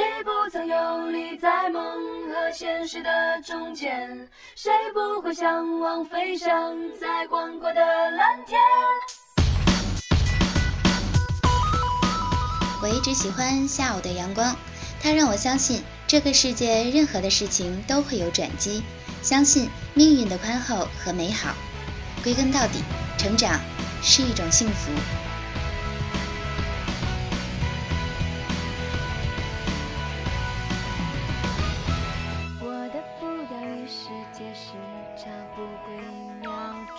谁不曾游离在梦和现实的中间？谁不会向往飞翔在广阔的蓝天？我一直喜欢下午的阳光，它让我相信这个世界任何的事情都会有转机，相信命运的宽厚和美好。归根到底，成长是一种幸福。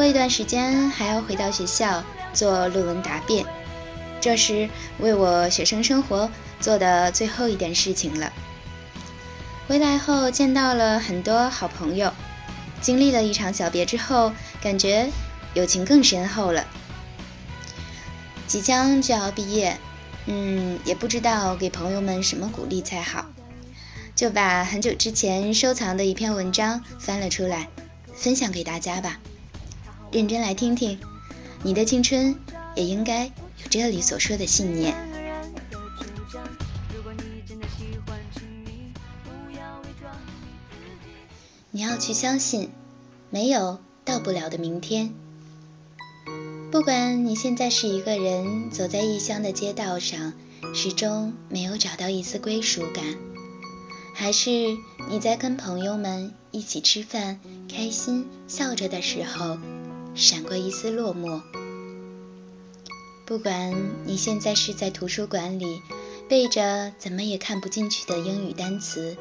过一段时间还要回到学校做论文答辩，这是为我学生生活做的最后一点事情了。回来后见到了很多好朋友，经历了一场小别之后，感觉。友情更深厚了。即将就要毕业，嗯，也不知道给朋友们什么鼓励才好，就把很久之前收藏的一篇文章翻了出来，分享给大家吧。认真来听听，你的青春也应该有这里所说的信念。你要去相信，没有到不了的明天。不管你现在是一个人走在异乡的街道上，始终没有找到一丝归属感，还是你在跟朋友们一起吃饭，开心笑着的时候，闪过一丝落寞。不管你现在是在图书馆里背着怎么也看不进去的英语单词，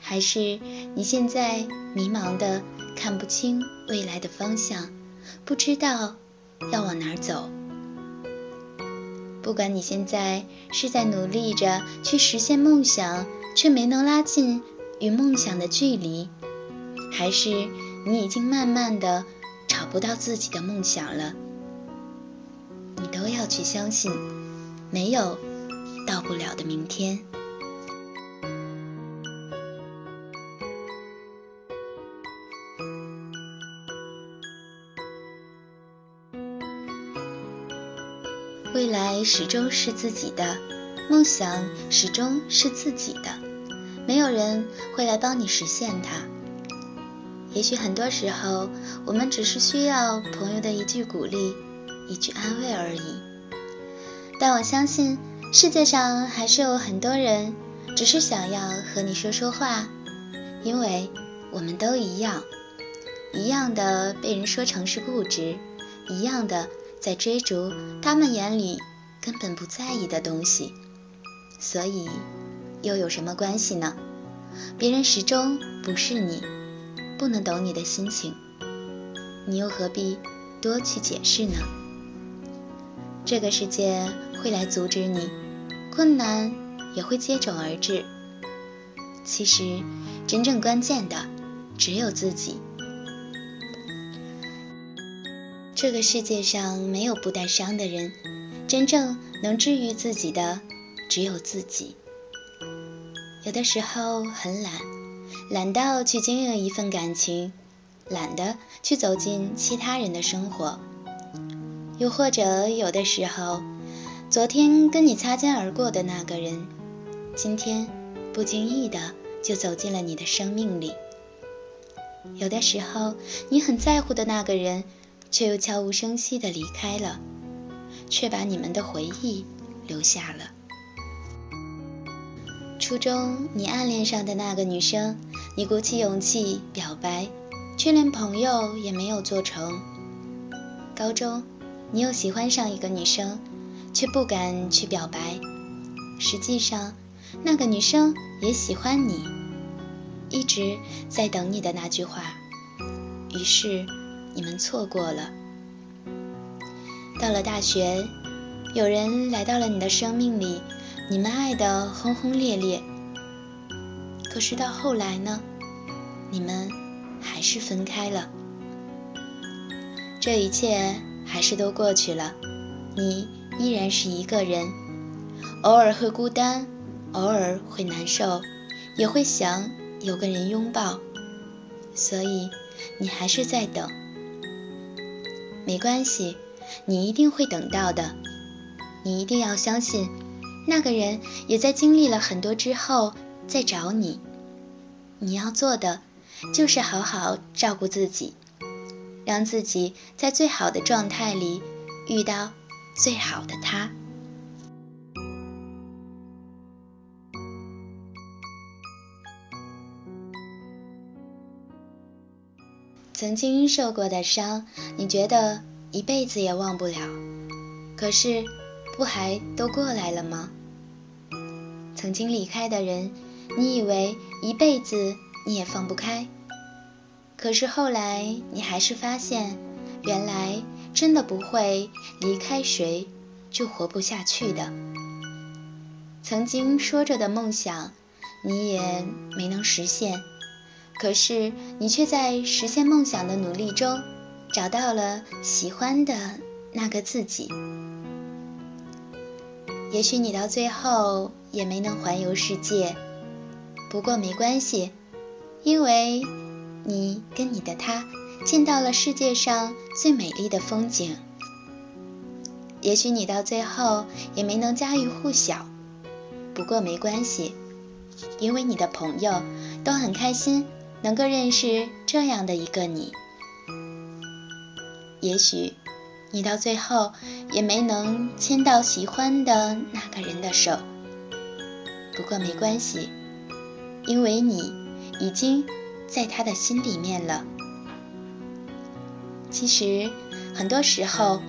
还是你现在迷茫的看不清未来的方向，不知道。要往哪儿走？不管你现在是在努力着去实现梦想，却没能拉近与梦想的距离，还是你已经慢慢的不到自己的梦想了，你都要去相信，没有到不了的明天。未来始终是自己的，梦想始终是自己的，没有人会来帮你实现它。也许很多时候，我们只是需要朋友的一句鼓励，一句安慰而已。但我相信，世界上还是有很多人，只是想要和你说说话，因为我们都一样，一样的被人说成是固执，一样的。在追逐他们眼里根本不在意的东西，所以又有什么关系呢？别人始终不是你，不能懂你的心情，你又何必多去解释呢？这个世界会来阻止你，困难也会接踵而至。其实，真正关键的只有自己。这个世界上没有不带伤的人，真正能治愈自己的只有自己。有的时候很懒，懒到去经营一份感情，懒得去走进其他人的生活。又或者有的时候，昨天跟你擦肩而过的那个人，今天不经意的就走进了你的生命里。有的时候，你很在乎的那个人。却又悄无声息的离开了，却把你们的回忆留下了。初中你暗恋上的那个女生，你鼓起勇气表白，却连朋友也没有做成。高中你又喜欢上一个女生，却不敢去表白，实际上那个女生也喜欢你，一直在等你的那句话。于是。你们错过了。到了大学，有人来到了你的生命里，你们爱的轰轰烈烈，可是到后来呢？你们还是分开了。这一切还是都过去了，你依然是一个人，偶尔会孤单，偶尔会难受，也会想有个人拥抱。所以你还是在等，没关系，你一定会等到的。你一定要相信，那个人也在经历了很多之后再找你。你要做的就是好好照顾自己，让自己在最好的状态里遇到最好的他。曾经受过的伤，你觉得一辈子也忘不了，可是不还都过来了吗？曾经离开的人，你以为一辈子你也放不开，可是后来你还是发现，原来真的不会离开谁就活不下去的。曾经说着的梦想，你也没能实现。可是，你却在实现梦想的努力中，找到了喜欢的那个自己。也许你到最后也没能环游世界，不过没关系，因为你跟你的他见到了世界上最美丽的风景。也许你到最后也没能家喻户晓，不过没关系，因为你的朋友都很开心。能够认识这样的一个你，也许你到最后也没能牵到喜欢的那个人的手，不过没关系，因为你已经在他的心里面了。其实很多时候，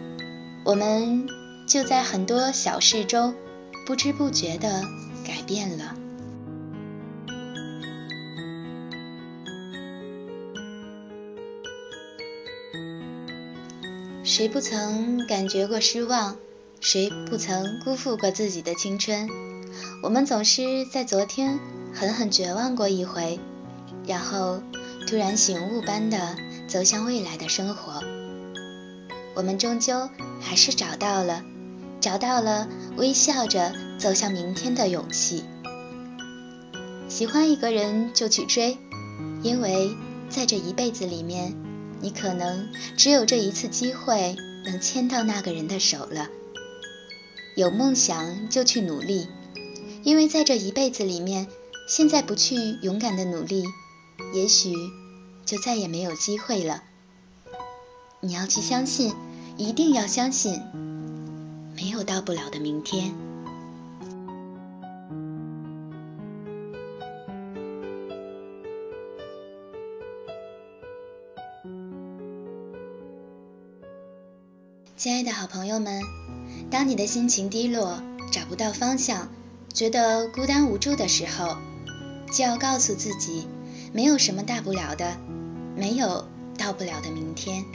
我们就在很多小事中不知不觉的改变了。谁不曾感觉过失望？谁不曾辜负过自己的青春？我们总是在昨天狠狠绝望过一回，然后突然醒悟般的走向未来的生活。我们终究还是找到了，找到了微笑着走向明天的勇气。喜欢一个人就去追，因为在这一辈子里面。你可能只有这一次机会能牵到那个人的手了。有梦想就去努力，因为在这一辈子里面，现在不去勇敢的努力，也许就再也没有机会了。你要去相信，一定要相信，没有到不了的明天。亲爱的好朋友们，当你的心情低落、找不到方向、觉得孤单无助的时候，就要告诉自己，没有什么大不了的，没有到不了的明天。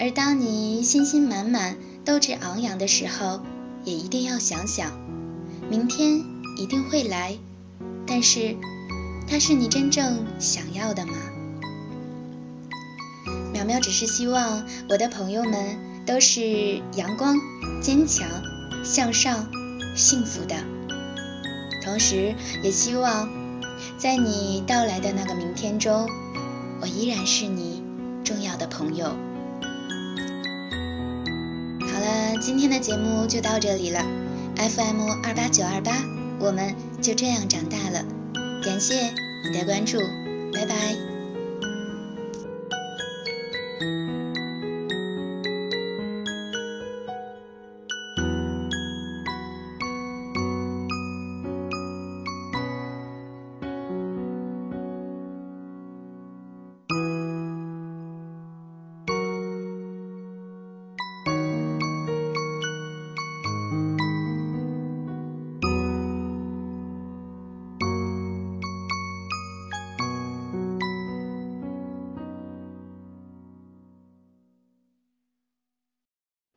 而当你信心满满、斗志昂扬的时候，也一定要想想，明天一定会来，但是它是你真正想要的吗？淼淼只是希望我的朋友们。都是阳光、坚强、向上、幸福的，同时也希望在你到来的那个明天中，我依然是你重要的朋友。好了，今天的节目就到这里了，FM 二八九二八，我们就这样长大了。感谢你的关注，拜拜。